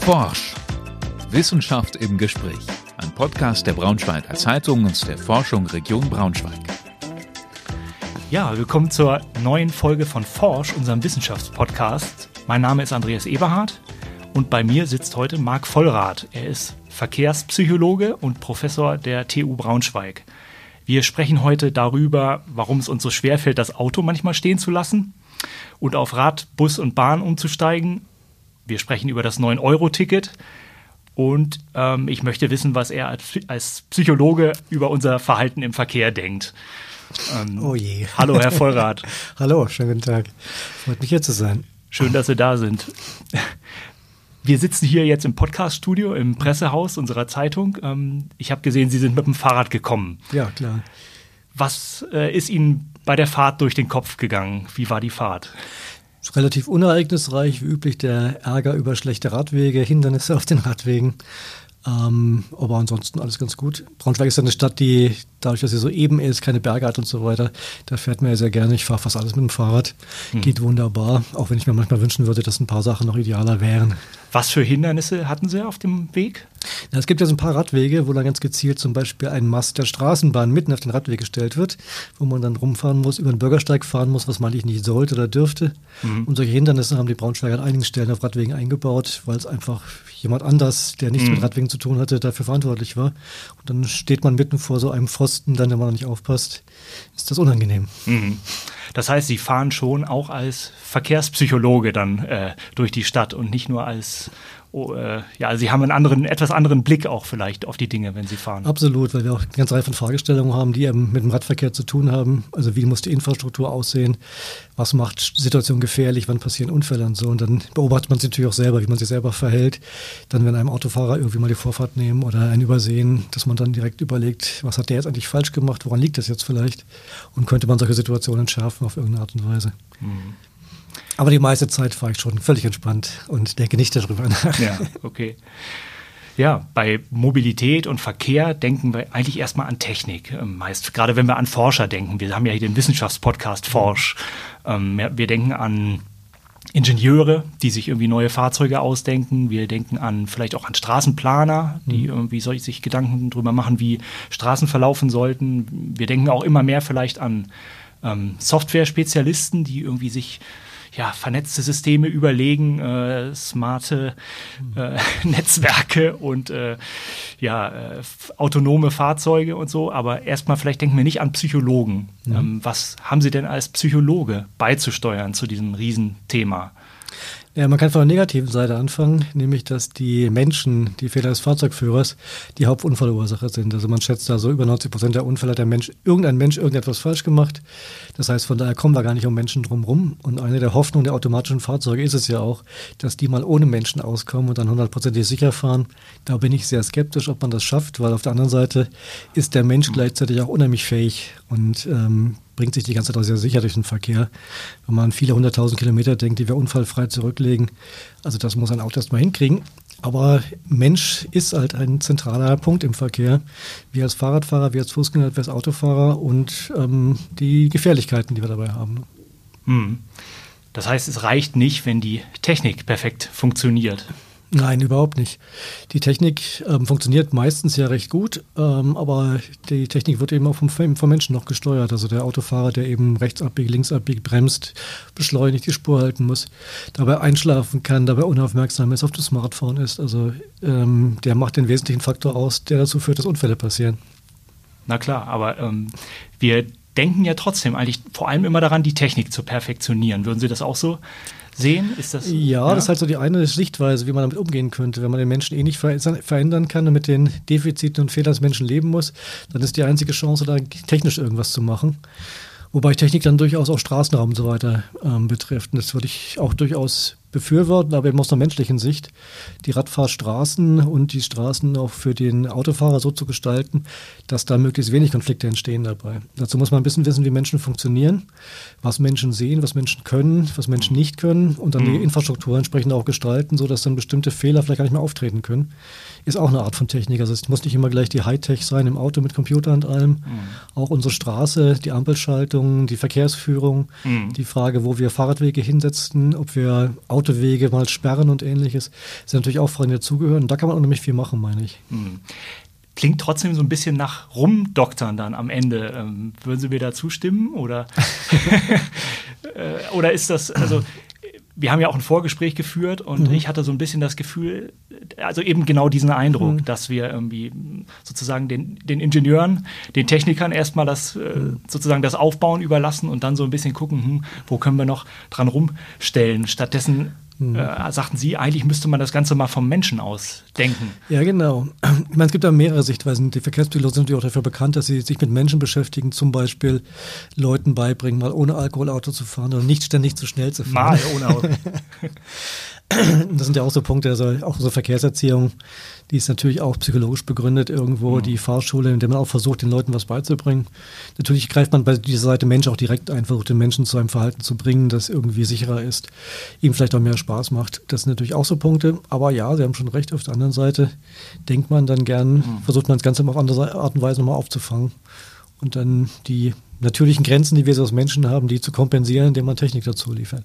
Forsch. Wissenschaft im Gespräch. Ein Podcast der Braunschweiger Zeitung und der Forschung Region Braunschweig. Ja, willkommen zur neuen Folge von Forsch, unserem Wissenschaftspodcast. Mein Name ist Andreas Eberhardt und bei mir sitzt heute Marc Vollrath. Er ist Verkehrspsychologe und Professor der TU Braunschweig. Wir sprechen heute darüber, warum es uns so schwerfällt, das Auto manchmal stehen zu lassen und auf Rad, Bus und Bahn umzusteigen. Wir sprechen über das 9-Euro-Ticket und ähm, ich möchte wissen, was er als, als, Psychologe über unser Verhalten im Verkehr denkt. Ähm, oh je. Hallo, Herr Vollrath. hallo, schönen guten Tag. Freut mich hier zu sein. Schön, dass Sie da sind. Wir sitzen hier jetzt im Podcaststudio im Pressehaus unserer Zeitung. Ähm, ich habe gesehen, Sie sind mit dem Fahrrad gekommen. Ja, klar. Was äh, ist Ihnen bei der Fahrt durch den Kopf gegangen? Wie war die Fahrt? Relativ unereignisreich, wie üblich der Ärger über schlechte Radwege, Hindernisse auf den Radwegen. Ähm, aber ansonsten alles ganz gut. Braunschweig ist eine Stadt, die dadurch, dass sie so eben ist, keine Berge hat und so weiter, da fährt man ja sehr gerne. Ich fahre fast alles mit dem Fahrrad. Mhm. Geht wunderbar, auch wenn ich mir manchmal wünschen würde, dass ein paar Sachen noch idealer wären. Was für Hindernisse hatten Sie auf dem Weg? Ja, es gibt ja so ein paar Radwege, wo dann ganz gezielt zum Beispiel ein Mast der Straßenbahn mitten auf den Radweg gestellt wird, wo man dann rumfahren muss, über den Bürgersteig fahren muss, was man eigentlich nicht sollte oder dürfte. Mhm. Und solche Hindernisse haben die Braunschweiger an einigen Stellen auf Radwegen eingebaut, weil es einfach jemand anders, der nichts mhm. mit Radwegen zu tun hatte, dafür verantwortlich war. Und dann steht man mitten vor so einem Pfosten, dann, wenn man nicht aufpasst, ist das unangenehm. Mhm. Das heißt, Sie fahren schon auch als Verkehrspsychologe dann äh, durch die Stadt und nicht nur als oh, äh, ja, Sie haben einen anderen, etwas anderen Blick auch vielleicht auf die Dinge, wenn Sie fahren. Absolut, weil wir auch eine ganze Reihe von Fragestellungen haben, die eben mit dem Radverkehr zu tun haben. Also wie muss die Infrastruktur aussehen? Was macht Situationen gefährlich? Wann passieren Unfälle und so? Und dann beobachtet man sich natürlich auch selber, wie man sich selber verhält. Dann, wenn einem Autofahrer irgendwie mal die Vorfahrt nehmen oder einen übersehen, dass man dann direkt überlegt, was hat der jetzt eigentlich falsch gemacht? Woran liegt das jetzt vielleicht? Und könnte man solche Situationen entschärfen auf irgendeine Art und Weise? Mhm. Aber die meiste Zeit fahre ich schon völlig entspannt und denke nicht darüber nach. Ja, okay. Ja, bei Mobilität und Verkehr denken wir eigentlich erstmal an Technik. Ähm, meist, gerade wenn wir an Forscher denken. Wir haben ja hier den Wissenschaftspodcast Forsch. Ähm, wir denken an Ingenieure, die sich irgendwie neue Fahrzeuge ausdenken. Wir denken an vielleicht auch an Straßenplaner, die mhm. irgendwie sich Gedanken darüber machen, wie Straßen verlaufen sollten. Wir denken auch immer mehr vielleicht an ähm, Software-Spezialisten, die irgendwie sich ja, vernetzte Systeme überlegen, äh, smarte äh, Netzwerke und äh, ja, äh, autonome Fahrzeuge und so. Aber erstmal vielleicht denken wir nicht an Psychologen. Mhm. Ähm, was haben Sie denn als Psychologe beizusteuern zu diesem Riesenthema? Ja, man kann von der negativen Seite anfangen, nämlich dass die Menschen, die Fehler des Fahrzeugführers, die Hauptunfallursache sind. Also man schätzt da so über 90 Prozent der Unfälle hat der Mensch, irgendein Mensch irgendetwas falsch gemacht. Das heißt, von daher kommen wir gar nicht um Menschen drumherum. Und eine der Hoffnungen der automatischen Fahrzeuge ist es ja auch, dass die mal ohne Menschen auskommen und dann hundertprozentig sicher fahren. Da bin ich sehr skeptisch, ob man das schafft, weil auf der anderen Seite ist der Mensch gleichzeitig auch unheimlich fähig und ähm, bringt sich die ganze Zeit auch sehr sicher durch den Verkehr. Wenn man viele hunderttausend Kilometer denkt, die wir unfallfrei zurücklegen, also das muss ein Auto erstmal hinkriegen. Aber Mensch ist halt ein zentraler Punkt im Verkehr. Wir als Fahrradfahrer, wir als Fußgänger, wir als Autofahrer und ähm, die Gefährlichkeiten, die wir dabei haben. Hm. Das heißt, es reicht nicht, wenn die Technik perfekt funktioniert. Nein, überhaupt nicht. Die Technik ähm, funktioniert meistens ja recht gut, ähm, aber die Technik wird eben auch vom, vom, Menschen noch gesteuert. Also der Autofahrer, der eben rechts abbiegt, links abbiegt, bremst, beschleunigt, die Spur halten muss, dabei einschlafen kann, dabei unaufmerksam ist, auf dem Smartphone ist. Also ähm, der macht den wesentlichen Faktor aus, der dazu führt, dass Unfälle passieren. Na klar, aber ähm, wir denken ja trotzdem eigentlich vor allem immer daran, die Technik zu perfektionieren. Würden Sie das auch so sehen? Ist das, ja, ja, das ist halt so die eine Sichtweise, wie man damit umgehen könnte. Wenn man den Menschen eh nicht verändern kann und mit den Defiziten und Fehlern des Menschen leben muss, dann ist die einzige Chance, da technisch irgendwas zu machen. Wobei Technik dann durchaus auch Straßenraum und so weiter ähm, betrifft. Und das würde ich auch durchaus befürworten, aber eben aus einer menschlichen Sicht, die Radfahrstraßen und die Straßen auch für den Autofahrer so zu gestalten, dass da möglichst wenig Konflikte entstehen dabei. Dazu muss man ein bisschen wissen, wie Menschen funktionieren, was Menschen sehen, was Menschen können, was Menschen nicht können und dann mhm. die Infrastruktur entsprechend auch gestalten, sodass dann bestimmte Fehler vielleicht gar nicht mehr auftreten können. Ist auch eine Art von Technik. Also es muss nicht immer gleich die Hightech sein im Auto mit Computer und allem. Mhm. Auch unsere Straße, die Ampelschaltung, die Verkehrsführung, mhm. die Frage, wo wir Fahrradwege hinsetzen, ob wir Autos Autowege mal sperren und ähnliches. Das sind natürlich auch Fragen, die dazugehören. Da kann man unheimlich viel machen, meine ich. Hm. Klingt trotzdem so ein bisschen nach Rumdoktern dann am Ende. Ähm, würden Sie mir da zustimmen? Oder, äh, oder ist das, also wir haben ja auch ein Vorgespräch geführt und mhm. ich hatte so ein bisschen das Gefühl, also eben genau diesen Eindruck, mhm. dass wir irgendwie sozusagen den, den Ingenieuren, den Technikern erstmal das äh, mhm. sozusagen das Aufbauen überlassen und dann so ein bisschen gucken, hm, wo können wir noch dran rumstellen. Stattdessen Mhm. Äh, sagten Sie, eigentlich müsste man das Ganze mal vom Menschen aus denken. Ja, genau. Ich meine, es gibt da mehrere Sichtweisen. Die Verkehrspsychologen sind natürlich auch dafür bekannt, dass sie sich mit Menschen beschäftigen, zum Beispiel Leuten beibringen, mal ohne Alkohol Auto zu fahren oder nicht ständig zu schnell zu fahren. Mal ohne Auto. das sind ja auch so Punkte, also auch so Verkehrserziehung, die ist natürlich auch psychologisch begründet irgendwo, mhm. die Fahrschule, in der man auch versucht, den Leuten was beizubringen. Natürlich greift man bei dieser Seite Mensch auch direkt ein, versucht den Menschen zu einem Verhalten zu bringen, das irgendwie sicherer ist, ihm vielleicht auch mehr Spaß macht. Das sind natürlich auch so Punkte, aber ja, Sie haben schon recht, auf der anderen Seite denkt man dann gern, mhm. versucht man das Ganze auf andere Art und Weise nochmal aufzufangen und dann die natürlichen Grenzen, die wir so als Menschen haben, die zu kompensieren, indem man Technik dazu liefert.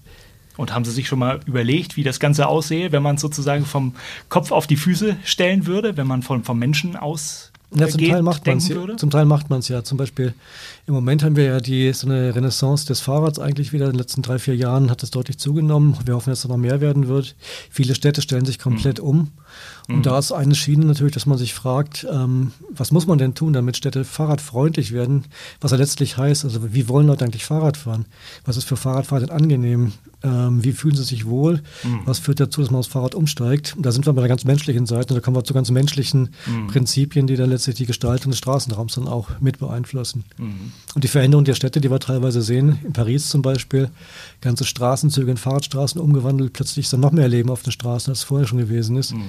Und haben Sie sich schon mal überlegt, wie das Ganze aussehe, wenn man es sozusagen vom Kopf auf die Füße stellen würde, wenn man vom, vom Menschen aus ja, zum Teil macht man es ja. Zum Teil macht man es ja. Zum Beispiel im Moment haben wir ja die so eine Renaissance des Fahrrads eigentlich wieder. In den letzten drei, vier Jahren hat es deutlich zugenommen. Wir hoffen, dass es noch mehr werden wird. Viele Städte stellen sich komplett mhm. um. Und mhm. da ist eine Schiene natürlich, dass man sich fragt, ähm, was muss man denn tun, damit Städte fahrradfreundlich werden? Was ja letztlich heißt, also wie wollen Leute eigentlich Fahrrad fahren? Was ist für Fahrradfahrer denn angenehm? Ähm, wie fühlen sie sich wohl? Mhm. Was führt dazu, dass man aufs Fahrrad umsteigt? Und da sind wir bei der ganz menschlichen Seite. Da kommen wir zu ganz menschlichen mhm. Prinzipien, die dann letztlich die Gestaltung des Straßenraums dann auch mit beeinflussen. Mhm. Und die Veränderung der Städte, die wir teilweise sehen, in Paris zum Beispiel, ganze Straßenzüge in Fahrradstraßen umgewandelt, plötzlich ist dann noch mehr Leben auf den Straßen, als es vorher schon gewesen ist. Mhm.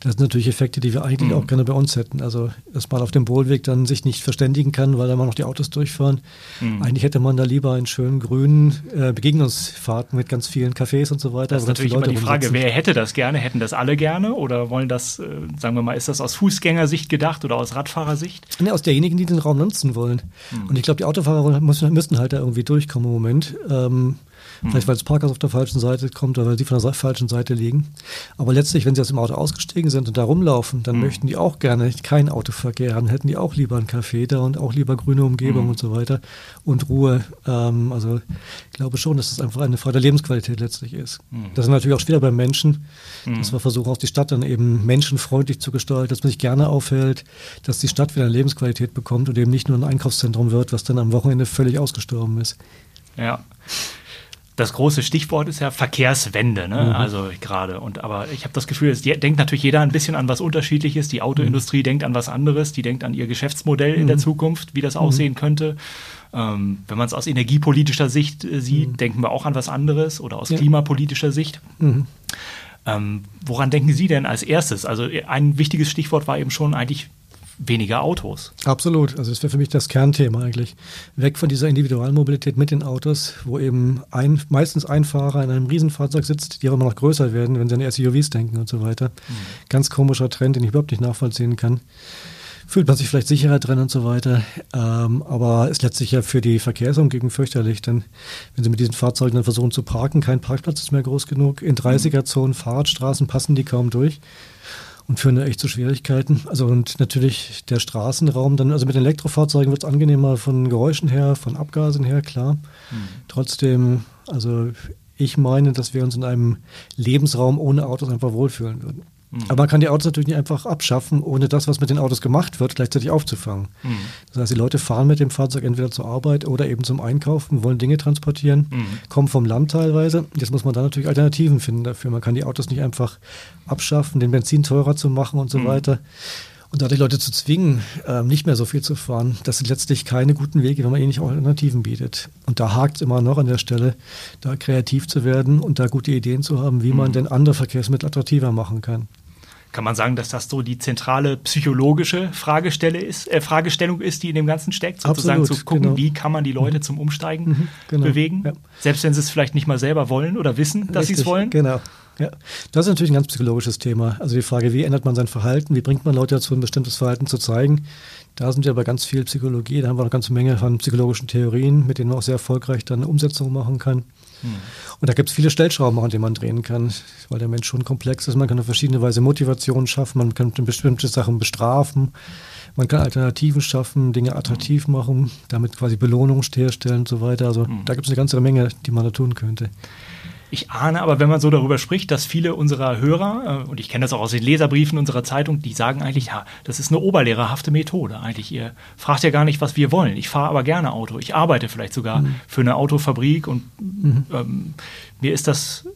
Das sind natürlich Effekte, die wir eigentlich mhm. auch gerne bei uns hätten. Also, dass man auf dem Bohlweg dann sich nicht verständigen kann, weil da mal noch die Autos durchfahren. Mhm. Eigentlich hätte man da lieber einen schönen grünen äh, Begegnungsfahrten mit ganz vielen Cafés und so weiter. Das ist natürlich immer die Frage, wer hätte das gerne? Hätten das alle gerne oder wollen das, äh, sagen wir mal, ist das aus Fußgängersicht gedacht oder aus Radfahrersicht? Nee, aus derjenigen, die den Raum nutzen wollen. Mhm. Und ich glaube, die Autofahrer müssen, müssen halt da irgendwie durchkommen im Moment. Ähm, Vielleicht, weil das Parkhaus auf der falschen Seite kommt oder weil sie von der falschen Seite liegen. Aber letztlich, wenn sie aus dem Auto ausgestiegen sind und da rumlaufen, dann mhm. möchten die auch gerne keinen Autoverkehr haben, hätten die auch lieber einen Café da und auch lieber grüne Umgebung mhm. und so weiter und Ruhe. Ähm, also ich glaube schon, dass das einfach eine Frage der Lebensqualität letztlich ist. Mhm. Das ist natürlich auch wieder beim Menschen, dass wir versuchen, auch die Stadt dann eben menschenfreundlich zu gestalten, dass man sich gerne aufhält, dass die Stadt wieder eine Lebensqualität bekommt und eben nicht nur ein Einkaufszentrum wird, was dann am Wochenende völlig ausgestorben ist. Ja das große Stichwort ist ja Verkehrswende, ne? Mhm. also gerade. Und aber ich habe das Gefühl, es denkt natürlich jeder ein bisschen an was Unterschiedliches. Die Autoindustrie mhm. denkt an was anderes, die denkt an ihr Geschäftsmodell mhm. in der mhm. Zukunft, wie das mhm. aussehen könnte. Ähm, wenn man es aus energiepolitischer Sicht äh, sieht, mhm. denken wir auch an was anderes oder aus ja. klimapolitischer Sicht. Ähm, woran denken Sie denn als erstes? Also ein wichtiges Stichwort war eben schon eigentlich weniger Autos. Absolut. Also das wäre für mich das Kernthema eigentlich. Weg von dieser Individualmobilität mit den Autos, wo eben ein, meistens ein Fahrer in einem Riesenfahrzeug sitzt, die auch immer noch größer werden, wenn sie an SUVs denken und so weiter. Mhm. Ganz komischer Trend, den ich überhaupt nicht nachvollziehen kann. Fühlt man sich vielleicht sicherer drin und so weiter. Ähm, aber ist letztlich ja für die Verkehrsumgebung fürchterlich, denn wenn sie mit diesen Fahrzeugen dann versuchen zu parken, kein Parkplatz ist mehr groß genug. In 30er-Zonen, Fahrradstraßen passen die kaum durch und führen da echt zu Schwierigkeiten. Also und natürlich der Straßenraum, dann, also mit Elektrofahrzeugen wird es angenehmer von Geräuschen her, von Abgasen her, klar. Mhm. Trotzdem, also ich meine, dass wir uns in einem Lebensraum ohne Autos einfach wohlfühlen würden. Mhm. Aber man kann die Autos natürlich nicht einfach abschaffen, ohne das, was mit den Autos gemacht wird, gleichzeitig aufzufangen. Mhm. Das heißt, die Leute fahren mit dem Fahrzeug entweder zur Arbeit oder eben zum Einkaufen, wollen Dinge transportieren, mhm. kommen vom Land teilweise. Jetzt muss man da natürlich Alternativen finden dafür. Man kann die Autos nicht einfach abschaffen, den Benzin teurer zu machen und so mhm. weiter. Und dadurch Leute zu zwingen, ähm, nicht mehr so viel zu fahren, das sind letztlich keine guten Wege, wenn man ihnen nicht auch Alternativen bietet. Und da hakt es immer noch an der Stelle, da kreativ zu werden und da gute Ideen zu haben, wie man mhm. denn andere Verkehrsmittel attraktiver machen kann kann man sagen, dass das so die zentrale psychologische Fragestelle ist, äh, Fragestellung ist, die in dem Ganzen steckt, sozusagen Absolut, zu gucken, genau. wie kann man die Leute mhm. zum Umsteigen mhm, genau, bewegen, ja. selbst wenn sie es vielleicht nicht mal selber wollen oder wissen, dass sie es wollen. Genau. Ja, das ist natürlich ein ganz psychologisches Thema. Also die Frage, wie ändert man sein Verhalten, wie bringt man Leute dazu, ein bestimmtes Verhalten zu zeigen. Da sind wir aber ganz viel Psychologie, da haben wir eine ganze Menge von psychologischen Theorien, mit denen man auch sehr erfolgreich dann eine Umsetzung machen kann. Hm. Und da gibt es viele Stellschrauben, an denen man drehen kann, weil der Mensch schon komplex ist. Man kann auf verschiedene Weise Motivationen schaffen, man kann bestimmte Sachen bestrafen, man kann Alternativen schaffen, Dinge attraktiv machen, damit quasi Belohnungen herstellen und so weiter. Also hm. da gibt es eine ganze Menge, die man da tun könnte. Ich ahne aber, wenn man so darüber spricht, dass viele unserer Hörer, äh, und ich kenne das auch aus den Leserbriefen unserer Zeitung, die sagen eigentlich, ja, das ist eine oberlehrerhafte Methode eigentlich. Ihr fragt ja gar nicht, was wir wollen. Ich fahre aber gerne Auto. Ich arbeite vielleicht sogar mhm. für eine Autofabrik und mhm. ähm, mir ist das,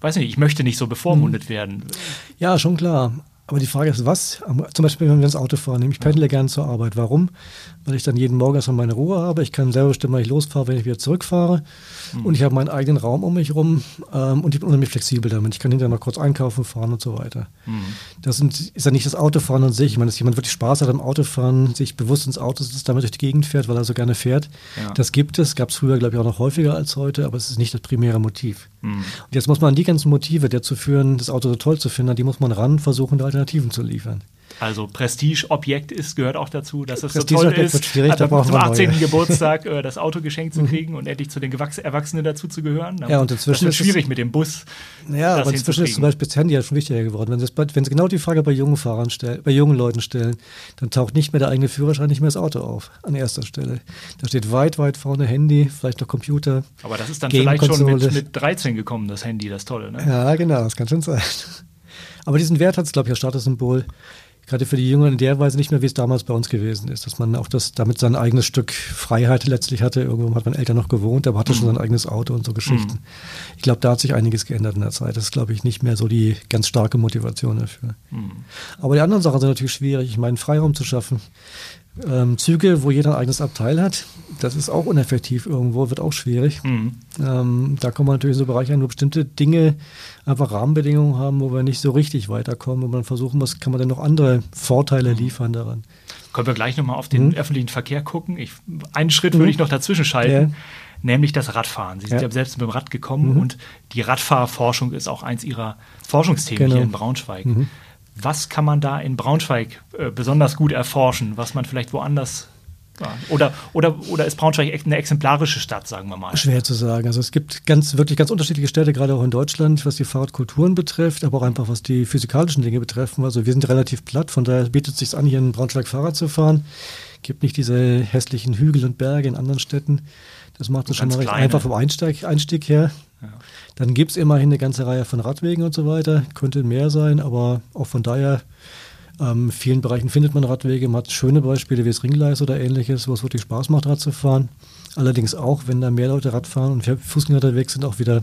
weiß nicht, ich möchte nicht so bevormundet mhm. werden. Ja, schon klar. Aber die Frage ist, was? Zum Beispiel, wenn wir ins Auto fahren. Ich pendle gerne zur Arbeit. Warum? Weil ich dann jeden Morgen erstmal meine Ruhe habe. Ich kann selber bestimmen, wann ich losfahre, wenn ich wieder zurückfahre. Mhm. Und ich habe meinen eigenen Raum um mich herum. Ähm, und ich bin unheimlich flexibel damit. Ich kann hinterher noch kurz einkaufen, fahren und so weiter. Mhm. Das sind, ist ja nicht das Autofahren an sich. Ich meine, dass jemand wirklich Spaß hat am Autofahren, sich bewusst ins Auto sitzt, damit durch die Gegend fährt, weil er so gerne fährt. Ja. Das gibt es. Gab es früher, glaube ich, auch noch häufiger als heute. Aber es ist nicht das primäre Motiv. Und jetzt muss man die ganzen Motive, dazu führen, das Auto so toll zu finden, die muss man ran versuchen, Alternativen zu liefern. Also Prestige-Objekt ist, gehört auch dazu, dass es so toll ist, also zum 18. Neue. Geburtstag äh, das Auto geschenkt zu mhm. kriegen und endlich zu den Erwachsenen dazu zu gehören. Ja, und inzwischen ist es schwierig mit dem Bus. Ja, aber inzwischen ist zum Beispiel das Handy ja schon wichtiger geworden. Wenn Sie, wenn Sie genau die Frage bei jungen Fahrern stellen, bei jungen Leuten stellen, dann taucht nicht mehr der eigene Führerschein, nicht mehr das Auto auf, an erster Stelle. Da steht weit, weit vorne Handy, vielleicht noch Computer. Aber das ist dann vielleicht schon mit, mit 13 gekommen, das Handy, das Tolle, ne? Ja, genau, das kann schon sein. Aber diesen Wert hat es, glaube ich, als Statussymbol gerade für die Jüngeren in der Weise nicht mehr, wie es damals bei uns gewesen ist, dass man auch das damit sein eigenes Stück Freiheit letztlich hatte. Irgendwo hat man Eltern noch gewohnt, aber hatte schon sein eigenes Auto und so Geschichten. Mhm. Ich glaube, da hat sich einiges geändert in der Zeit. Das ist, glaube ich, nicht mehr so die ganz starke Motivation dafür. Mhm. Aber die anderen Sachen sind natürlich schwierig. Ich meine, Freiraum zu schaffen ähm, Züge, wo jeder ein eigenes Abteil hat, das ist auch uneffektiv irgendwo, wird auch schwierig. Mhm. Ähm, da kommen wir natürlich in so Bereiche an, wo bestimmte Dinge einfach Rahmenbedingungen haben, wo wir nicht so richtig weiterkommen und man versuchen muss, kann man denn noch andere Vorteile mhm. liefern daran. Können wir gleich nochmal auf den mhm. öffentlichen Verkehr gucken? Ich, einen Schritt würde mhm. ich noch dazwischen schalten. Ja. Nämlich das Radfahren. Sie sind ja, ja selbst mit dem Rad gekommen mhm. und die Radfahrforschung ist auch eins Ihrer Forschungsthemen genau. hier in Braunschweig. Mhm. Was kann man da in Braunschweig äh, besonders gut erforschen, was man vielleicht woanders ja, oder, oder, oder ist Braunschweig eine exemplarische Stadt, sagen wir mal? Schwer zu sagen. Also es gibt ganz, wirklich ganz unterschiedliche Städte, gerade auch in Deutschland, was die Fahrradkulturen betrifft, aber auch einfach was die physikalischen Dinge betreffen. Also wir sind relativ platt, von daher bietet es sich an, hier in Braunschweig Fahrrad zu fahren. Es gibt nicht diese hässlichen Hügel und Berge in anderen Städten. Das macht es schon mal recht einfach vom Einstieg, Einstieg her. Dann gibt es immerhin eine ganze Reihe von Radwegen und so weiter. Könnte mehr sein, aber auch von daher, ähm, in vielen Bereichen findet man Radwege. Man hat schöne Beispiele wie das Ringgleis oder ähnliches, wo es wirklich Spaß macht, Rad zu fahren. Allerdings auch, wenn da mehr Leute Rad fahren und Fußgänger unterwegs sind, auch wieder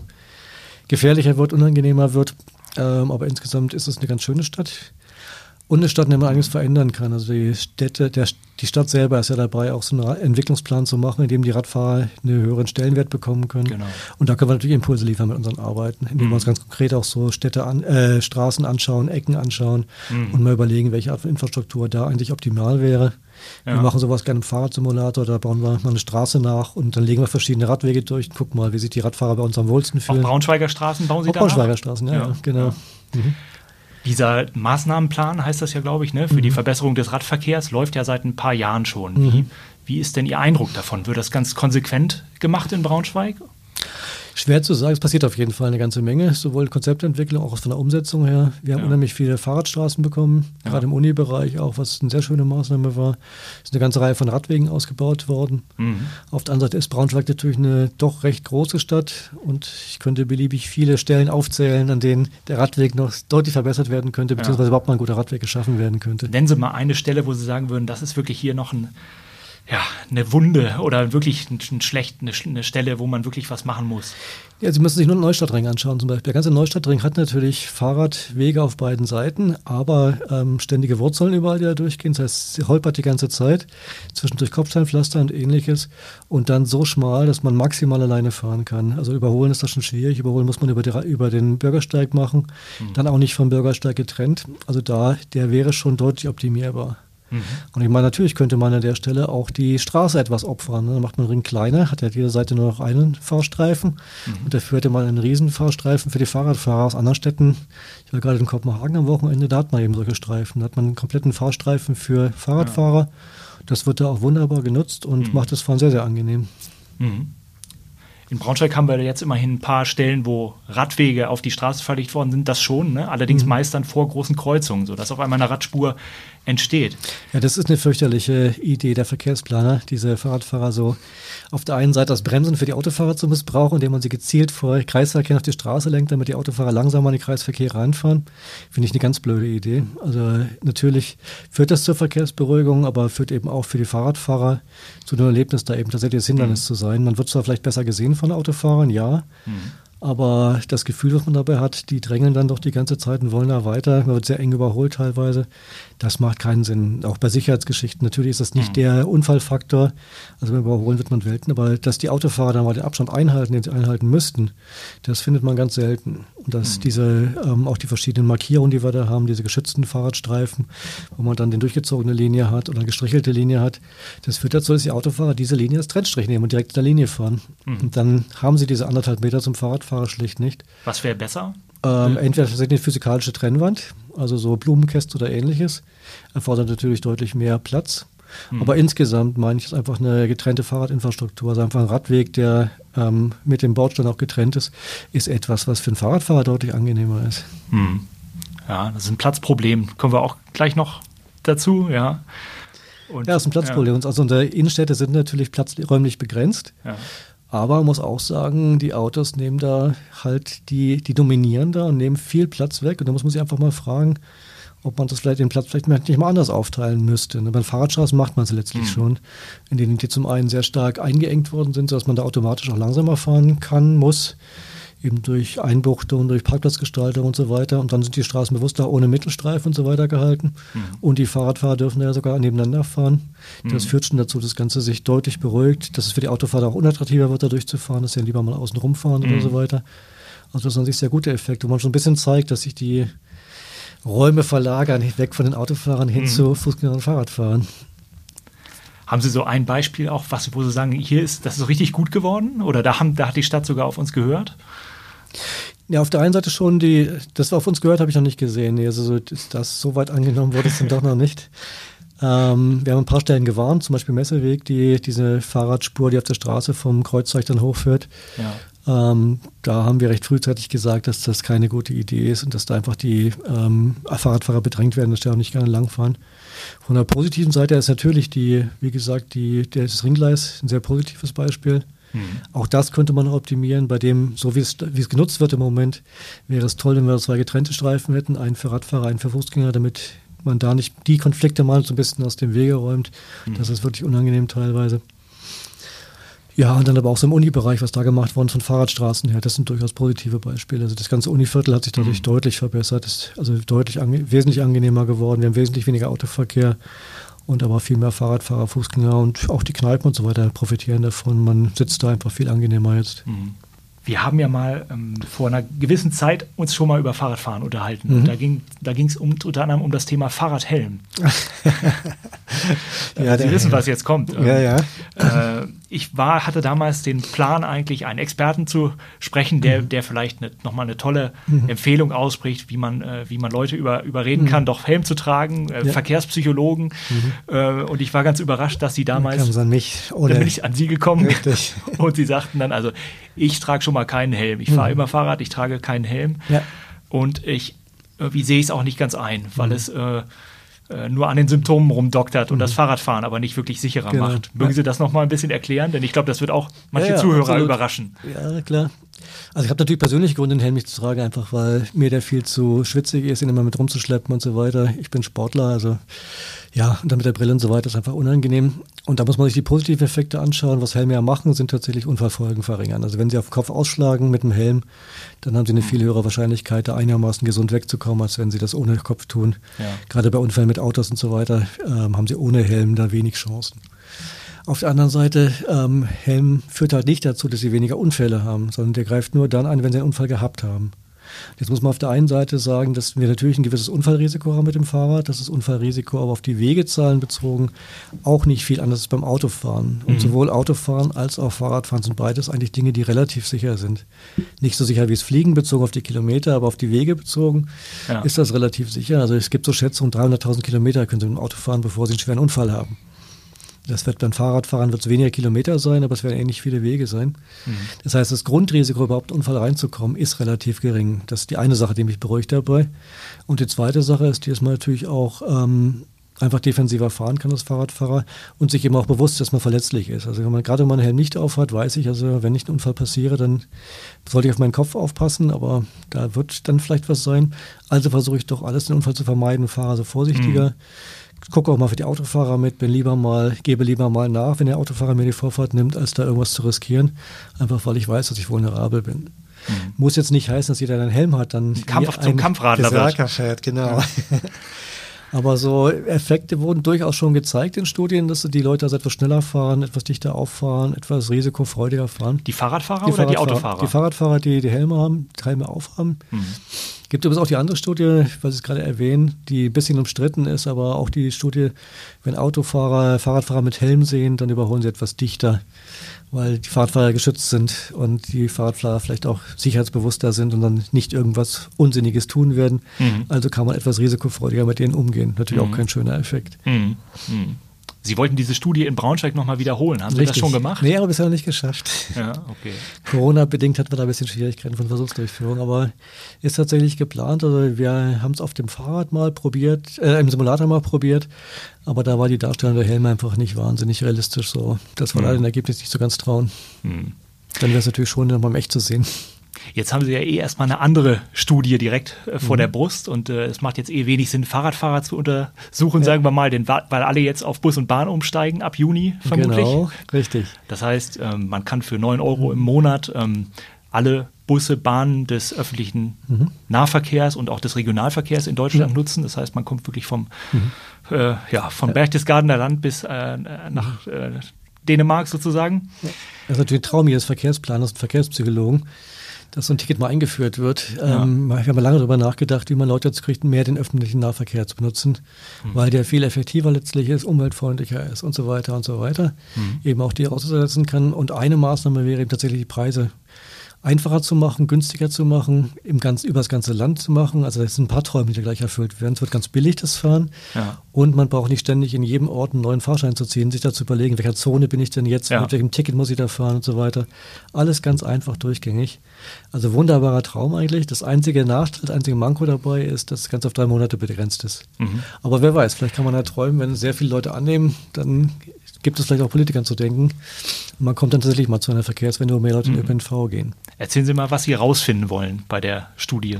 gefährlicher wird, unangenehmer wird. Ähm, aber insgesamt ist es eine ganz schöne Stadt. Und eine Stadt, in der man einiges verändern kann. Also die Städte, der, die Stadt selber ist ja dabei, auch so einen Entwicklungsplan zu machen, in dem die Radfahrer einen höheren Stellenwert bekommen können. Genau. Und da können wir natürlich Impulse liefern mit unseren Arbeiten, indem mhm. wir uns ganz konkret auch so Städte an, äh, Straßen anschauen, Ecken anschauen mhm. und mal überlegen, welche Art von Infrastruktur da eigentlich optimal wäre. Ja. Wir machen sowas gerne im Fahrradsimulator, da bauen wir mal eine Straße nach und dann legen wir verschiedene Radwege durch und gucken mal, wie sich die Radfahrer bei uns am wohlsten fühlen. Auch Braunschweiger Straßen bauen Sie da Braunschweiger Straßen, ja, ja. genau. Ja. Mhm. Dieser Maßnahmenplan heißt das ja, glaube ich, ne, für mhm. die Verbesserung des Radverkehrs läuft ja seit ein paar Jahren schon. Mhm. Wie, wie ist denn Ihr Eindruck davon? Wird das ganz konsequent gemacht in Braunschweig? Schwer zu sagen, es passiert auf jeden Fall eine ganze Menge, sowohl Konzeptentwicklung, auch von der Umsetzung her. Wir haben ja. unheimlich viele Fahrradstraßen bekommen, ja. gerade im Unibereich auch, was eine sehr schöne Maßnahme war. Es ist eine ganze Reihe von Radwegen ausgebaut worden. Mhm. Auf der anderen Seite ist Braunschweig natürlich eine doch recht große Stadt und ich könnte beliebig viele Stellen aufzählen, an denen der Radweg noch deutlich verbessert werden könnte, beziehungsweise ja. überhaupt mal ein guter Radweg geschaffen werden könnte. Nennen Sie mal eine Stelle, wo Sie sagen würden, das ist wirklich hier noch ein ja, eine Wunde oder wirklich ein, schlecht, eine, eine, Stelle, wo man wirklich was machen muss. Ja, Sie müssen sich nur den Neustadtring anschauen zum Beispiel. Der ganze Neustadtring hat natürlich Fahrradwege auf beiden Seiten, aber ähm, ständige Wurzeln überall, die da durchgehen. Das heißt, sie holpert die ganze Zeit, zwischendurch Kopfsteinpflaster und ähnliches und dann so schmal, dass man maximal alleine fahren kann. Also überholen ist das schon schwierig. Überholen muss man über, die, über den Bürgersteig machen, mhm. dann auch nicht vom Bürgersteig getrennt. Also da, der wäre schon deutlich optimierbar. Mhm. Und ich meine, natürlich könnte man an der Stelle auch die Straße etwas opfern. Ne? Dann macht man den Ring kleiner, hat ja jede Seite nur noch einen Fahrstreifen mhm. und dafür hätte man einen riesen Fahrstreifen für die Fahrradfahrer aus anderen Städten. Ich war gerade in Kopenhagen am Wochenende, da hat man eben solche Streifen. Da hat man einen kompletten Fahrstreifen für Fahrradfahrer. Ja. Das wird da auch wunderbar genutzt und mhm. macht das Fahren sehr, sehr angenehm. Mhm. In Braunschweig haben wir jetzt immerhin ein paar Stellen, wo Radwege auf die Straße verlegt worden sind, das schon, ne? allerdings mhm. meist dann vor großen Kreuzungen, sodass auf einmal eine Radspur entsteht. Ja, das ist eine fürchterliche Idee der Verkehrsplaner, diese Fahrradfahrer so auf der einen Seite das Bremsen für die Autofahrer zu missbrauchen, indem man sie gezielt vor Kreisverkehr auf die Straße lenkt, damit die Autofahrer langsamer in den Kreisverkehr reinfahren. Finde ich eine ganz blöde Idee. Also natürlich führt das zur Verkehrsberuhigung, aber führt eben auch für die Fahrradfahrer zu einem Erlebnis, da eben tatsächlich das Hindernis mhm. zu sein. Man wird zwar vielleicht besser gesehen von Autofahrern, ja, mhm. Aber das Gefühl, was man dabei hat, die drängeln dann doch die ganze Zeit und wollen da weiter. Man wird sehr eng überholt teilweise. Das macht keinen Sinn. Auch bei Sicherheitsgeschichten. Natürlich ist das nicht mhm. der Unfallfaktor. Also beim Überholen wird man selten. Aber dass die Autofahrer dann mal den Abstand einhalten, den sie einhalten müssten, das findet man ganz selten. Und dass mhm. diese, ähm, auch die verschiedenen Markierungen, die wir da haben, diese geschützten Fahrradstreifen, wo man dann den durchgezogene Linie hat oder eine gestrichelte Linie hat, das führt dazu, dass die Autofahrer diese Linie als Trennstrich nehmen und direkt in der Linie fahren. Mhm. Und dann haben sie diese anderthalb Meter zum Fahrradfahrer schlicht nicht. Was wäre besser? Ähm, entweder tatsächlich eine physikalische Trennwand, also so Blumenkäste oder ähnliches, erfordert natürlich deutlich mehr Platz. Hm. Aber insgesamt meine ich, ist einfach eine getrennte Fahrradinfrastruktur, also einfach ein Radweg, der ähm, mit dem Bordstein auch getrennt ist, ist etwas, was für einen Fahrradfahrer deutlich angenehmer ist. Hm. Ja, das ist ein Platzproblem. Kommen wir auch gleich noch dazu, ja. Und, ja, das ist ein Platzproblem. Ja. Also unsere Innenstädte sind natürlich platzräumlich begrenzt. Ja. Aber man muss auch sagen, die Autos nehmen da halt, die, die dominieren da und nehmen viel Platz weg. Und da muss man sich einfach mal fragen, ob man das vielleicht den Platz vielleicht nicht mal anders aufteilen müsste. Bei den Fahrradstraßen macht man es letztlich mhm. schon, in denen die zum einen sehr stark eingeengt worden sind, sodass man da automatisch auch langsamer fahren kann, muss eben durch Einbuchtung, durch Parkplatzgestaltung und so weiter. Und dann sind die Straßen bewusst da ohne Mittelstreifen und so weiter gehalten. Mhm. Und die Fahrradfahrer dürfen ja sogar nebeneinander fahren. Das mhm. führt schon dazu, dass das Ganze sich deutlich beruhigt, dass es für die Autofahrer auch unattraktiver wird, da durchzufahren, dass sie ja lieber mal außen rumfahren oder so weiter. Also das sind an sich sehr gute Effekte, wo man schon ein bisschen zeigt, dass sich die Räume verlagern, weg von den Autofahrern hin mhm. zu Fußgängern und Fahrradfahrern. Haben Sie so ein Beispiel auch, was, wo Sie sagen, hier ist das ist so richtig gut geworden? Oder da, haben, da hat die Stadt sogar auf uns gehört? Ja, auf der einen Seite schon, die, das auf uns gehört, habe ich noch nicht gesehen. Also ist das so weit angenommen wurde es dann doch noch nicht. Ähm, wir haben ein paar Stellen gewarnt, zum Beispiel Messeweg, die diese Fahrradspur, die auf der Straße vom Kreuzzeug dann hochführt. Ja. Ähm, da haben wir recht frühzeitig gesagt, dass das keine gute Idee ist und dass da einfach die ähm, Fahrradfahrer bedrängt werden, dass die auch nicht gerne langfahren. Von der positiven Seite ist natürlich die, wie gesagt, die, das Ringgleis ein sehr positives Beispiel. Mhm. Auch das könnte man optimieren. Bei dem, so wie es, wie es genutzt wird im Moment, wäre es toll, wenn wir zwei getrennte Streifen hätten, einen für Radfahrer, einen für Fußgänger, damit man da nicht die Konflikte mal so ein bisschen aus dem Wege räumt. Mhm. Das ist wirklich unangenehm teilweise. Ja, und dann aber auch so im Uni-Bereich, was da gemacht worden von Fahrradstraßen her, das sind durchaus positive Beispiele. Also das ganze Univiertel hat sich dadurch mhm. deutlich verbessert, ist also deutlich ange wesentlich angenehmer geworden. Wir haben wesentlich weniger Autoverkehr und aber viel mehr Fahrradfahrer, Fußgänger und auch die Kneipen und so weiter profitieren davon. Man sitzt da einfach viel angenehmer jetzt. Mhm. Wir haben ja mal ähm, vor einer gewissen Zeit uns schon mal über Fahrradfahren unterhalten. Mhm. Und da ging da es um, unter anderem um das Thema Fahrradhelm. ja, Sie wissen, was jetzt kommt. Ja, ja. Äh, ich war, hatte damals den Plan, eigentlich einen Experten zu sprechen, der, mhm. der vielleicht eine, nochmal eine tolle mhm. Empfehlung ausspricht, wie man, äh, wie man Leute über, überreden mhm. kann, doch Helm zu tragen, äh, ja. Verkehrspsychologen. Mhm. Äh, und ich war ganz überrascht, dass sie damals. An mich. Oder dann bin ich an sie gekommen. Richtig. Und sie sagten dann, also ich trage schon mal keinen Helm. Ich fahre mhm. immer Fahrrad, ich trage keinen Helm. Ja. Und ich, wie sehe ich es auch nicht ganz ein, weil mhm. es äh, nur an den Symptomen rumdoktert und mhm. das Fahrradfahren aber nicht wirklich sicherer genau. macht. Mögen Sie das noch mal ein bisschen erklären? Denn ich glaube, das wird auch manche ja, ja, Zuhörer absolut. überraschen. Ja, klar. Also ich habe natürlich persönlich Gründe, den Helm nicht zu tragen, einfach weil mir der viel zu schwitzig ist, ihn immer mit rumzuschleppen und so weiter. Ich bin Sportler, also ja, und dann mit der Brille und so weiter ist einfach unangenehm. Und da muss man sich die positiven Effekte anschauen. Was Helme ja machen, sind tatsächlich Unfallfolgen verringern. Also wenn sie auf den Kopf ausschlagen mit dem Helm, dann haben sie eine viel höhere Wahrscheinlichkeit, da einigermaßen gesund wegzukommen, als wenn sie das ohne Kopf tun. Ja. Gerade bei Unfällen mit Autos und so weiter ähm, haben sie ohne Helm da wenig Chancen. Auf der anderen Seite, ähm, Helm führt halt nicht dazu, dass sie weniger Unfälle haben, sondern der greift nur dann ein, wenn sie einen Unfall gehabt haben. Jetzt muss man auf der einen Seite sagen, dass wir natürlich ein gewisses Unfallrisiko haben mit dem Fahrrad. Das ist Unfallrisiko aber auf die Wegezahlen bezogen auch nicht viel anders als beim Autofahren. Und mhm. sowohl Autofahren als auch Fahrradfahren sind beides eigentlich Dinge, die relativ sicher sind. Nicht so sicher wie das Fliegen bezogen auf die Kilometer, aber auf die Wege bezogen ja. ist das relativ sicher. Also es gibt so Schätzungen, 300.000 Kilometer können Sie mit dem Auto fahren, bevor Sie einen schweren Unfall haben. Das wird beim Fahrradfahren wird es weniger Kilometer sein, aber es werden ähnlich viele Wege sein. Mhm. Das heißt, das Grundrisiko, überhaupt Unfall reinzukommen, ist relativ gering. Das ist die eine Sache, die mich beruhigt dabei. Und die zweite Sache ist, dass man natürlich auch ähm, einfach defensiver fahren kann als Fahrradfahrer und sich eben auch bewusst, dass man verletzlich ist. Also wenn man gerade mal einen Helm nicht aufhat, weiß ich, also wenn ich einen Unfall passiere, dann sollte ich auf meinen Kopf aufpassen, aber da wird dann vielleicht was sein. Also versuche ich doch alles, den Unfall zu vermeiden, fahre so vorsichtiger. Mhm gucke auch mal für die Autofahrer mit, bin lieber mal, gebe lieber mal nach, wenn der Autofahrer mir die Vorfahrt nimmt, als da irgendwas zu riskieren. Einfach weil ich weiß, dass ich vulnerabel bin. Mhm. Muss jetzt nicht heißen, dass jeder einen Helm hat, dann Kampf, zum Kampfradler wird. Genau. Ja. Aber so Effekte wurden durchaus schon gezeigt in Studien, dass die Leute also etwas schneller fahren, etwas dichter auffahren, etwas risikofreudiger fahren. Die Fahrradfahrer die oder Fahrradfahrer, die Autofahrer? Die Fahrradfahrer, die die Helme haben, die Helme aufhaben. Mhm. Gibt übrigens auch die andere Studie, was ich gerade erwähne, die ein bisschen umstritten ist, aber auch die Studie, wenn Autofahrer, Fahrradfahrer mit Helm sehen, dann überholen sie etwas dichter, weil die Fahrradfahrer geschützt sind und die Fahrradfahrer vielleicht auch sicherheitsbewusster sind und dann nicht irgendwas Unsinniges tun werden. Mhm. Also kann man etwas risikofreudiger mit denen umgehen. Natürlich mhm. auch kein schöner Effekt. Mhm. Sie wollten diese Studie in Braunschweig nochmal wiederholen. Haben Sie das schon gemacht? Nee, aber bisher noch nicht geschafft. Ja, okay. Corona-bedingt hatten wir da ein bisschen Schwierigkeiten von Versuchsdurchführung, aber ist tatsächlich geplant. Also wir haben es auf dem Fahrrad mal probiert, äh, im Simulator mal probiert, aber da war die Darstellung der Helme einfach nicht wahnsinnig realistisch so. Das war mhm. leider ein Ergebnis nicht so ganz trauen. Mhm. Dann wäre es natürlich schon nochmal im Echt zu sehen. Jetzt haben Sie ja eh erstmal eine andere Studie direkt äh, vor mhm. der Brust und äh, es macht jetzt eh wenig Sinn, Fahrradfahrer zu untersuchen, ja. sagen wir mal, denn, weil alle jetzt auf Bus und Bahn umsteigen ab Juni vermutlich. Genau, richtig. Das heißt, ähm, man kann für 9 Euro im Monat ähm, alle Busse, Bahnen des öffentlichen mhm. Nahverkehrs und auch des Regionalverkehrs in Deutschland mhm. nutzen. Das heißt, man kommt wirklich vom, mhm. äh, ja, vom Berchtesgadener Land bis äh, nach äh, Dänemark sozusagen. Das ist natürlich ein Traum jedes Verkehrsplaners und Verkehrspsychologen dass so ein Ticket mal eingeführt wird. Ja. Ähm, wir haben lange darüber nachgedacht, wie man Leute dazu kriegt, mehr den öffentlichen Nahverkehr zu benutzen, mhm. weil der viel effektiver letztlich ist, umweltfreundlicher ist und so weiter und so weiter. Mhm. Eben auch die auszusetzen kann. Und eine Maßnahme wäre eben tatsächlich die Preise einfacher zu machen, günstiger zu machen, im ganz, über das ganze Land zu machen. Also es sind ein paar Träume, die gleich erfüllt werden. Es wird ganz billig, das Fahren. Ja. Und man braucht nicht ständig in jedem Ort einen neuen Fahrschein zu ziehen, sich da zu überlegen, in welcher Zone bin ich denn jetzt, ja. mit welchem Ticket muss ich da fahren und so weiter. Alles ganz einfach durchgängig. Also wunderbarer Traum eigentlich. Das einzige Nachteil, das einzige Manko dabei ist, dass es ganz auf drei Monate begrenzt ist. Mhm. Aber wer weiß, vielleicht kann man da träumen, wenn sehr viele Leute annehmen, dann gibt es vielleicht auch Politikern zu denken. Und man kommt dann tatsächlich mal zu einer Verkehrswende, wo mehr Leute in den mhm. ÖPNV gehen. Erzählen Sie mal, was Sie herausfinden wollen bei der Studie.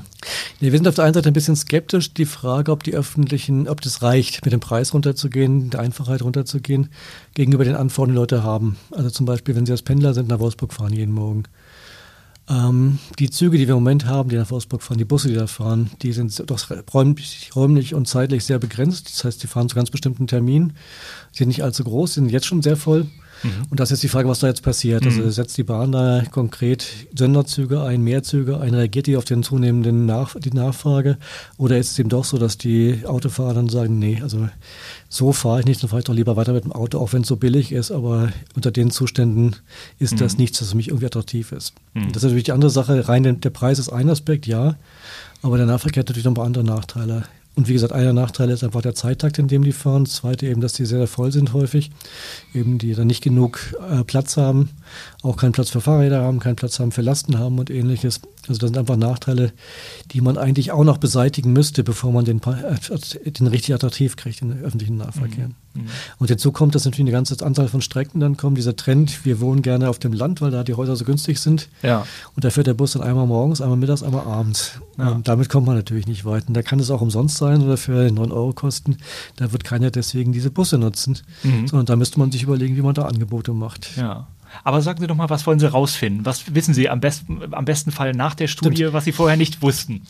Nee, wir sind auf der einen Seite ein bisschen skeptisch, die Frage, ob die öffentlichen, ob das reicht, mit dem Preis runterzugehen, der Einfachheit runterzugehen, gegenüber den Anforderungen, die Leute haben. Also zum Beispiel, wenn Sie als Pendler sind, nach Wolfsburg fahren jeden Morgen. Ähm, die Züge, die wir im Moment haben, die nach Wolfsburg fahren, die Busse, die da fahren, die sind doch räumlich, räumlich und zeitlich sehr begrenzt. Das heißt, die fahren zu ganz bestimmten Terminen, sind nicht allzu groß, sind jetzt schon sehr voll. Mhm. Und das ist jetzt die Frage, was da jetzt passiert. Also mhm. Setzt die Bahn da konkret Sonderzüge ein, Mehrzüge ein, reagiert die auf den zunehmenden Nach die Nachfrage? Oder ist es eben doch so, dass die Autofahrer dann sagen, nee, also so fahre ich nicht, dann fahre ich doch lieber weiter mit dem Auto, auch wenn es so billig ist, aber unter den Zuständen ist mhm. das nichts, das für mich irgendwie attraktiv ist. Mhm. Das ist natürlich die andere Sache, rein der Preis ist ein Aspekt, ja, aber der Nahverkehr hat natürlich noch ein paar andere Nachteile. Und wie gesagt, einer Nachteil ist einfach der Zeittakt, in dem die fahren. Das zweite eben, dass die sehr, sehr voll sind häufig. Eben die dann nicht genug äh, Platz haben, auch keinen Platz für Fahrräder haben, keinen Platz haben für Lasten haben und ähnliches. Also das sind einfach Nachteile, die man eigentlich auch noch beseitigen müsste, bevor man den, äh, den richtig attraktiv kriegt, den öffentlichen Nahverkehr. Mhm. mhm. Und hinzu kommt, dass natürlich eine ganze Anzahl von Strecken dann kommen. Dieser Trend, wir wohnen gerne auf dem Land, weil da die Häuser so günstig sind. Ja. Und da fährt der Bus dann einmal morgens, einmal mittags, einmal abends. Ja. Damit kommt man natürlich nicht weit. Und da kann es auch umsonst sein oder für 9 Euro kosten. Da wird keiner deswegen diese Busse nutzen, mhm. sondern da müsste man sich überlegen, wie man da Angebote macht. Ja. Aber sagen Sie doch mal, was wollen Sie rausfinden? Was wissen Sie am besten, am besten Fall nach der Studie, Stimmt. was Sie vorher nicht wussten?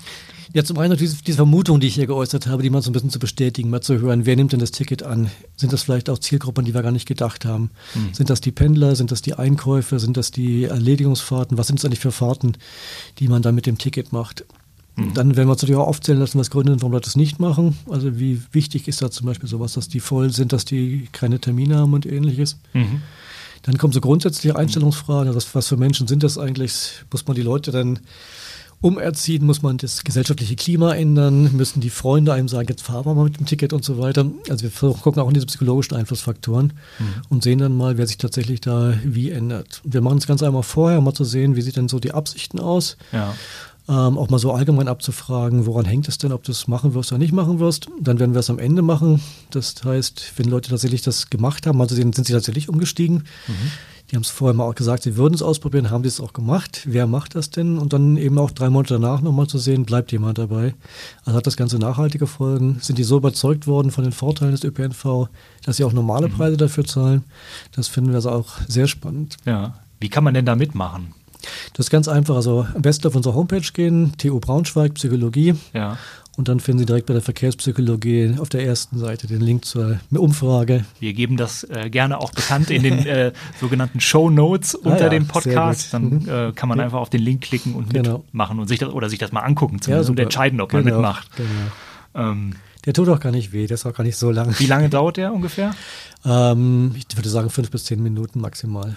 Ja, zum einen diese, diese Vermutung, die ich hier geäußert habe, die mal so ein bisschen zu bestätigen, mal zu hören, wer nimmt denn das Ticket an? Sind das vielleicht auch Zielgruppen, die wir gar nicht gedacht haben? Hm. Sind das die Pendler? Sind das die Einkäufe? Sind das die Erledigungsfahrten? Was sind es eigentlich für Fahrten, die man da mit dem Ticket macht? Mhm. Dann werden wir uns natürlich auch aufzählen lassen, was Gründe sind, warum Leute das nicht machen. Also wie wichtig ist da zum Beispiel sowas, dass die voll sind, dass die keine Termine haben und ähnliches. Mhm. Dann kommen so grundsätzliche Einstellungsfragen. Also was, für Menschen sind das eigentlich? Muss man die Leute dann umerziehen, muss man das gesellschaftliche Klima ändern, müssen die Freunde einem sagen, jetzt fahren wir mal mit dem Ticket und so weiter. Also wir gucken auch in diese psychologischen Einflussfaktoren mhm. und sehen dann mal, wer sich tatsächlich da wie ändert. Wir machen es ganz einmal vorher, um mal zu sehen, wie sieht denn so die Absichten aus. Ja. Ähm, auch mal so allgemein abzufragen, woran hängt es denn, ob du es machen wirst oder nicht machen wirst. Dann werden wir es am Ende machen. Das heißt, wenn Leute tatsächlich das gemacht haben, also sind sie tatsächlich umgestiegen. Mhm. Die haben es vorher mal auch gesagt, sie würden es ausprobieren, haben sie es auch gemacht. Wer macht das denn? Und dann eben auch drei Monate danach nochmal zu sehen, bleibt jemand dabei. Also hat das Ganze nachhaltige Folgen. Sind die so überzeugt worden von den Vorteilen des ÖPNV, dass sie auch normale mhm. Preise dafür zahlen? Das finden wir also auch sehr spannend. Ja. Wie kann man denn da mitmachen? Das ist ganz einfach. Also am besten auf unsere Homepage gehen, TU Braunschweig, Psychologie. Ja. Und dann finden Sie direkt bei der Verkehrspsychologie auf der ersten Seite den Link zur Umfrage. Wir geben das äh, gerne auch bekannt in den äh, sogenannten Show Notes unter ah, ja, dem Podcast. Dann mhm. äh, kann man ja. einfach auf den Link klicken und genau. mitmachen und sich das oder sich das mal angucken zumindest ja, und entscheiden, ob genau. man mitmacht. Genau. Ähm, der tut auch gar nicht weh, der ist auch gar nicht so lang. Wie lange dauert der ungefähr? Ähm, ich würde sagen fünf bis zehn Minuten maximal.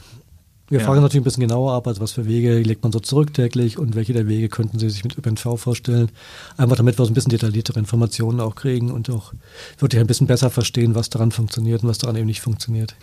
Wir ja. fragen natürlich ein bisschen genauer ab, also was für Wege legt man so zurück täglich und welche der Wege könnten Sie sich mit ÖPNV vorstellen. Einfach damit wir so ein bisschen detailliertere Informationen auch kriegen und auch wirklich ein bisschen besser verstehen, was daran funktioniert und was daran eben nicht funktioniert.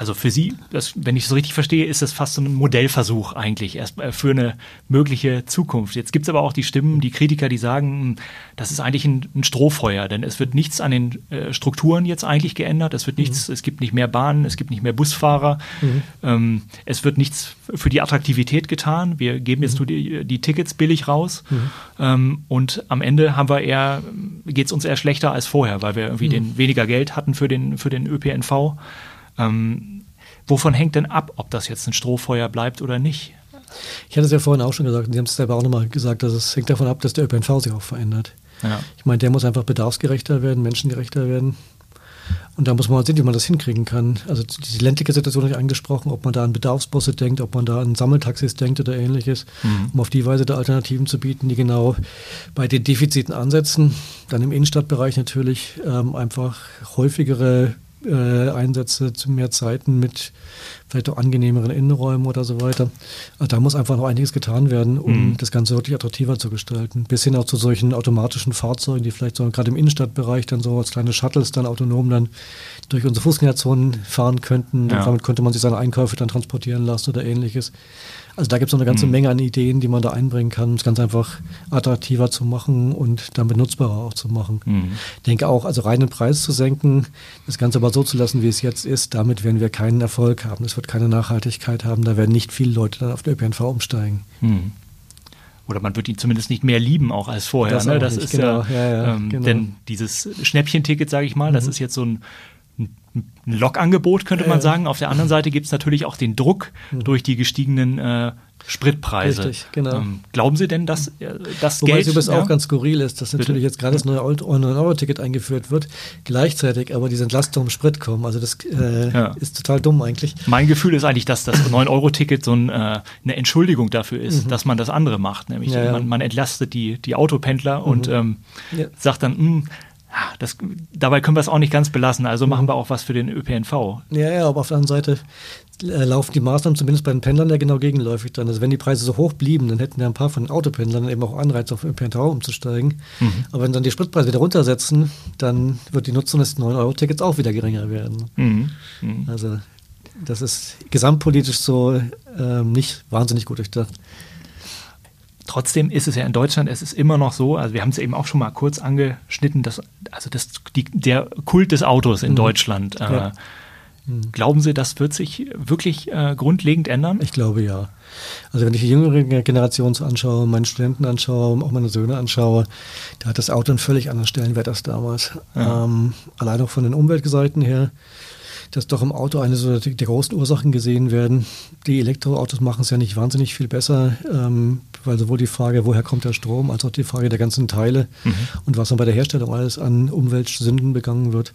Also für Sie, das, wenn ich es so richtig verstehe, ist das fast so ein Modellversuch eigentlich erst äh, für eine mögliche Zukunft. Jetzt gibt es aber auch die Stimmen, die Kritiker, die sagen, hm, das ist eigentlich ein, ein Strohfeuer, denn es wird nichts an den äh, Strukturen jetzt eigentlich geändert. Es wird mhm. nichts, es gibt nicht mehr Bahnen, es gibt nicht mehr Busfahrer, mhm. ähm, es wird nichts für die Attraktivität getan. Wir geben jetzt mhm. nur die, die, Tickets billig raus mhm. ähm, und am Ende haben wir eher, geht es uns eher schlechter als vorher, weil wir irgendwie mhm. den weniger Geld hatten für den, für den ÖPNV. Ähm, wovon hängt denn ab, ob das jetzt ein Strohfeuer bleibt oder nicht? Ich hatte es ja vorhin auch schon gesagt, und Sie haben es selber auch nochmal gesagt, dass es hängt davon ab, dass der ÖPNV sich auch verändert. Ja. Ich meine, der muss einfach bedarfsgerechter werden, menschengerechter werden. Und da muss man mal sehen, wie man das hinkriegen kann. Also die ländliche Situation habe ich angesprochen, ob man da an Bedarfsbusse denkt, ob man da an Sammeltaxis denkt oder ähnliches, mhm. um auf die Weise da Alternativen zu bieten, die genau bei den Defiziten ansetzen. Dann im Innenstadtbereich natürlich ähm, einfach häufigere äh, Einsätze zu mehr Zeiten mit vielleicht auch angenehmeren Innenräumen oder so weiter. Also da muss einfach noch einiges getan werden, um mhm. das Ganze wirklich attraktiver zu gestalten. Bis hin auch zu solchen automatischen Fahrzeugen, die vielleicht so gerade im Innenstadtbereich dann so als kleine Shuttles dann autonom dann durch unsere Fußgängerzonen fahren könnten. Ja. damit könnte man sich seine Einkäufe dann transportieren lassen oder ähnliches. Also da gibt es noch eine ganze mhm. Menge an Ideen, die man da einbringen kann, um es ganz einfach attraktiver zu machen und damit nutzbarer auch zu machen. Mhm. Ich denke auch, also reinen Preis zu senken, das Ganze aber so zu lassen, wie es jetzt ist, damit werden wir keinen Erfolg haben. Es wird keine Nachhaltigkeit haben, da werden nicht viele Leute dann auf den ÖPNV umsteigen. Mhm oder man wird ihn zumindest nicht mehr lieben auch als vorher. Das, ne? das ist genau. ja, ja, ja ähm, genau. denn dieses Schnäppchenticket, sage ich mal, mhm. das ist jetzt so ein ein Lokangebot, könnte man sagen. Auf der anderen Seite gibt es natürlich auch den Druck mhm. durch die gestiegenen äh, Spritpreise. Richtig, genau. Ähm, glauben Sie denn, dass äh, das Wobei Geld... Wobei es ja? auch ganz skurril ist, dass natürlich Bitte? jetzt gerade das neue 9-Euro-Ticket eingeführt wird, gleichzeitig aber diese Entlastung im Sprit kommen. Also das äh, ja. ist total dumm eigentlich. Mein Gefühl ist eigentlich, dass das 9-Euro-Ticket so ein, äh, eine Entschuldigung dafür ist, mhm. dass man das andere macht. Nämlich ja, man, man, entlastet die, die Autopendler mhm. und ähm, sagt dann, mh, hm, das, dabei können wir es auch nicht ganz belassen, also machen wir auch was für den ÖPNV. Ja, ja, aber auf der anderen Seite äh, laufen die Maßnahmen zumindest bei den Pendlern ja genau gegenläufig dann. Also wenn die Preise so hoch blieben, dann hätten ja ein paar von den Autopendlern eben auch Anreiz, auf ÖPNV umzusteigen. Mhm. Aber wenn dann die Spritpreise wieder runtersetzen, dann wird die Nutzung des 9-Euro-Tickets auch wieder geringer werden. Mhm. Mhm. Also das ist gesamtpolitisch so ähm, nicht wahnsinnig gut durchdacht. Trotzdem ist es ja in Deutschland, es ist immer noch so, also wir haben es eben auch schon mal kurz angeschnitten, dass, also das, die, der Kult des Autos in mhm. Deutschland. Äh, ja. mhm. Glauben Sie, das wird sich wirklich äh, grundlegend ändern? Ich glaube ja. Also wenn ich die jüngere Generation anschaue, meine Studenten anschaue, auch meine Söhne anschaue, da hat das Auto einen völlig anderen Stellenwert als damals. Ja. Ähm, allein auch von den Umweltseiten her dass doch im Auto eine so der großen Ursachen gesehen werden. Die Elektroautos machen es ja nicht wahnsinnig viel besser, ähm, weil sowohl die Frage, woher kommt der Strom, als auch die Frage der ganzen Teile mhm. und was dann bei der Herstellung alles an Umweltsünden begangen wird.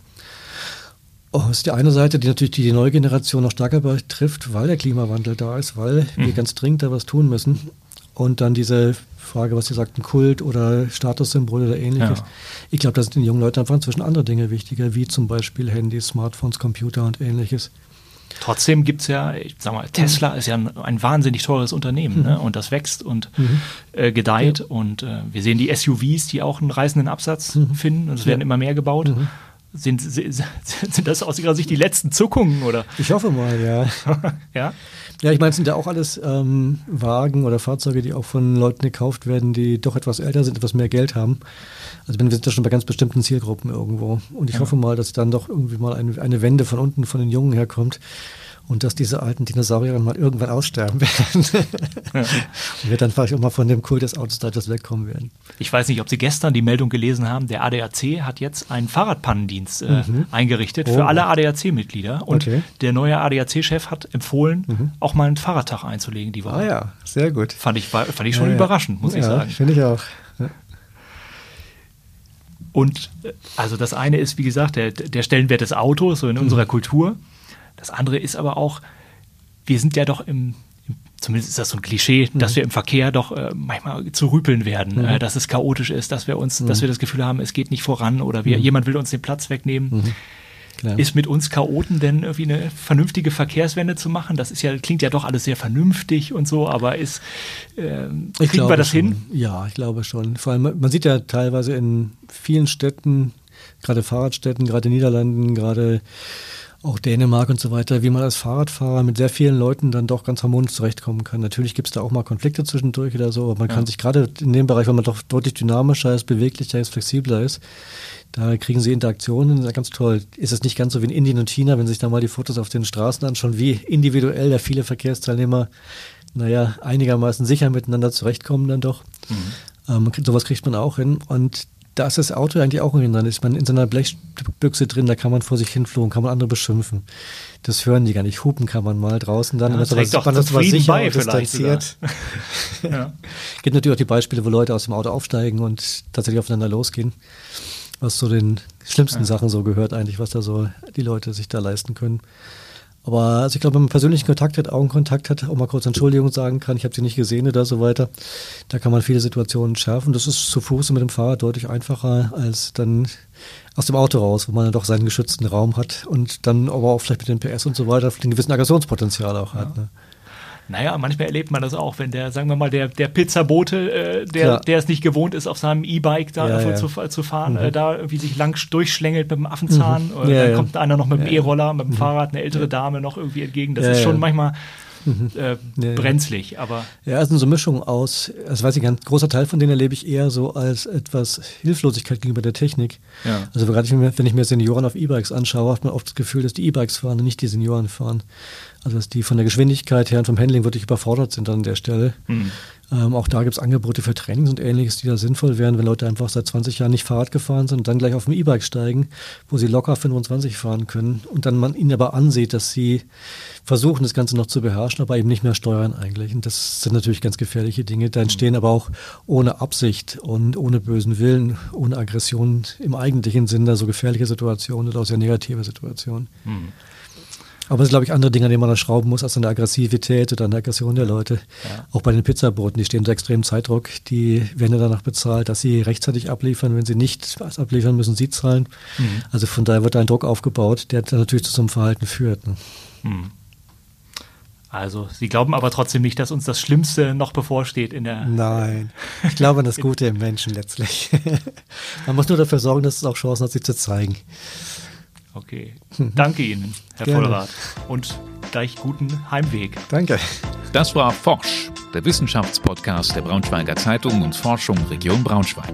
Oh, das ist die eine Seite, die natürlich die neue Generation noch stärker betrifft, weil der Klimawandel da ist, weil mhm. wir ganz dringend da was tun müssen. Und dann diese Frage, was Sie sagten, Kult oder Statussymbol oder ähnliches. Ja. Ich glaube, da sind den jungen Leuten einfach inzwischen andere Dinge wichtiger, wie zum Beispiel Handys, Smartphones, Computer und ähnliches. Trotzdem gibt es ja, ich sag mal, Tesla mhm. ist ja ein, ein, wahnsinnig teures Unternehmen mhm. ne? und das wächst und mhm. äh, gedeiht. Ja. Und äh, wir sehen die SUVs, die auch einen reißenden Absatz mhm. finden und es werden immer mehr gebaut. Mhm. Sind, sind, sind das aus Ihrer Sicht die letzten Zuckungen oder? Ich hoffe mal, ja. ja? Ja, ich meine, es sind ja auch alles ähm, Wagen oder Fahrzeuge, die auch von Leuten gekauft werden, die doch etwas älter sind, etwas mehr Geld haben. Also wir sind ja schon bei ganz bestimmten Zielgruppen irgendwo. Und ich ja. hoffe mal, dass dann doch irgendwie mal eine, eine Wende von unten von den Jungen herkommt und dass diese alten Dinosaurier mal irgendwann aussterben werden. ja. Und wir dann vielleicht auch mal von dem Kult des Autostarters wegkommen werden. Ich weiß nicht, ob Sie gestern die Meldung gelesen haben, der ADAC hat jetzt einen Fahrradpannendienst äh, mhm. eingerichtet oh. für alle ADAC-Mitglieder. Und okay. der neue ADAC-Chef hat empfohlen, mhm. auch mal einen Fahrradtag einzulegen die Woche. Ah ja, sehr gut. Fand ich, fand ich schon ja, überraschend, muss ja, ich sagen. Finde ich auch. Und äh, also das eine ist, wie gesagt, der, der Stellenwert des Autos so in mhm. unserer Kultur. Das andere ist aber auch, wir sind ja doch im, zumindest ist das so ein Klischee, mhm. dass wir im Verkehr doch äh, manchmal zu rüpeln werden, mhm. äh, dass es chaotisch ist, dass wir uns, mhm. dass wir das Gefühl haben, es geht nicht voran oder wir, mhm. jemand will uns den Platz wegnehmen. Mhm. Klar. Ist mit uns Chaoten denn irgendwie eine vernünftige Verkehrswende zu machen? Das ist ja, klingt ja doch alles sehr vernünftig und so, aber ist, äh, kriegen wir das schon. hin? Ja, ich glaube schon. Vor allem, man sieht ja teilweise in vielen Städten, gerade Fahrradstädten, gerade Niederlanden, gerade auch Dänemark und so weiter, wie man als Fahrradfahrer mit sehr vielen Leuten dann doch ganz harmonisch zurechtkommen kann. Natürlich gibt es da auch mal Konflikte zwischendurch oder so, aber man ja. kann sich gerade in dem Bereich, wo man doch deutlich dynamischer ist, beweglicher ist, flexibler ist, da kriegen sie Interaktionen, das ist ganz toll. Ist es nicht ganz so wie in Indien und China, wenn sich da mal die Fotos auf den Straßen anschauen, wie individuell da viele Verkehrsteilnehmer, naja, einigermaßen sicher miteinander zurechtkommen dann doch. Mhm. Ähm, sowas kriegt man auch hin. Und da ist das Auto eigentlich auch irgendwie dran. Ist man in so einer Blechbüchse drin, da kann man vor sich hinflogen, kann man andere beschimpfen. Das hören die gar nicht. Hupen kann man mal draußen dann. Ja, das trägt doch man das was sicher bei, distanziert. ja. Gibt natürlich auch die Beispiele, wo Leute aus dem Auto aufsteigen und tatsächlich aufeinander losgehen. Was zu den schlimmsten ja. Sachen so gehört eigentlich, was da so die Leute sich da leisten können. Aber also ich glaube, wenn man persönlichen Kontakt hat, Augenkontakt hat, auch mal kurz Entschuldigung sagen kann, ich habe sie nicht gesehen oder so weiter, da kann man viele Situationen schärfen. Das ist zu Fuß und mit dem Fahrrad deutlich einfacher als dann aus dem Auto raus, wo man dann doch seinen geschützten Raum hat und dann aber auch vielleicht mit dem PS und so weiter ein gewissen Aggressionspotenzial auch ja. hat. Ne? Naja, manchmal erlebt man das auch, wenn der, sagen wir mal, der, der Pizzabote, äh, der, der es nicht gewohnt ist, auf seinem E-Bike da ja, ja. Zu, zu, fahren, mhm. äh, da irgendwie sich lang durchschlängelt mit dem Affenzahn. Mhm. Ja, dann kommt einer noch mit dem E-Roller, mit dem mhm. Fahrrad, eine ältere Dame noch irgendwie entgegen. Das ist schon manchmal mhm. äh, brenzlig, aber. Ja, es ist eine Mischung aus, das weiß ich, ein großer Teil von denen erlebe ich eher so als etwas Hilflosigkeit gegenüber der Technik. Ja. Also gerade wenn ich mir Senioren auf E-Bikes anschaue, hat man oft das Gefühl, dass die E-Bikes fahren und nicht die Senioren fahren. Also dass die von der Geschwindigkeit her und vom Handling wirklich überfordert sind an der Stelle. Mhm. Ähm, auch da gibt es Angebote für Trainings und ähnliches, die da sinnvoll wären, wenn Leute einfach seit 20 Jahren nicht Fahrrad gefahren sind und dann gleich auf dem E-Bike steigen, wo sie locker 25 fahren können und dann man ihnen aber ansieht, dass sie versuchen, das Ganze noch zu beherrschen, aber eben nicht mehr steuern eigentlich. Und das sind natürlich ganz gefährliche Dinge. Da entstehen mhm. aber auch ohne Absicht und ohne bösen Willen, ohne Aggression im eigentlichen Sinn da so gefährliche Situationen oder auch sehr negative Situationen. Mhm. Aber es sind, glaube ich, andere Dinge, an denen man da schrauben muss, als an der Aggressivität oder an der Aggression der Leute. Ja. Auch bei den Pizzaboten, die stehen unter extremem Zeitdruck. Die werden ja danach bezahlt, dass sie rechtzeitig abliefern. Wenn sie nicht abliefern, müssen sie zahlen. Mhm. Also von daher wird da ein Druck aufgebaut, der dann natürlich zu so einem Verhalten führt. Ne? Mhm. Also, Sie glauben aber trotzdem nicht, dass uns das Schlimmste noch bevorsteht in der. Nein, ich glaube an das Gute im Menschen letztlich. man muss nur dafür sorgen, dass es auch Chancen hat, sich zu zeigen. Okay. Danke Ihnen, Herr Gerne. Vollrath. Und gleich guten Heimweg. Danke. Das war Forsch, der Wissenschaftspodcast der Braunschweiger Zeitung und Forschung Region Braunschweig.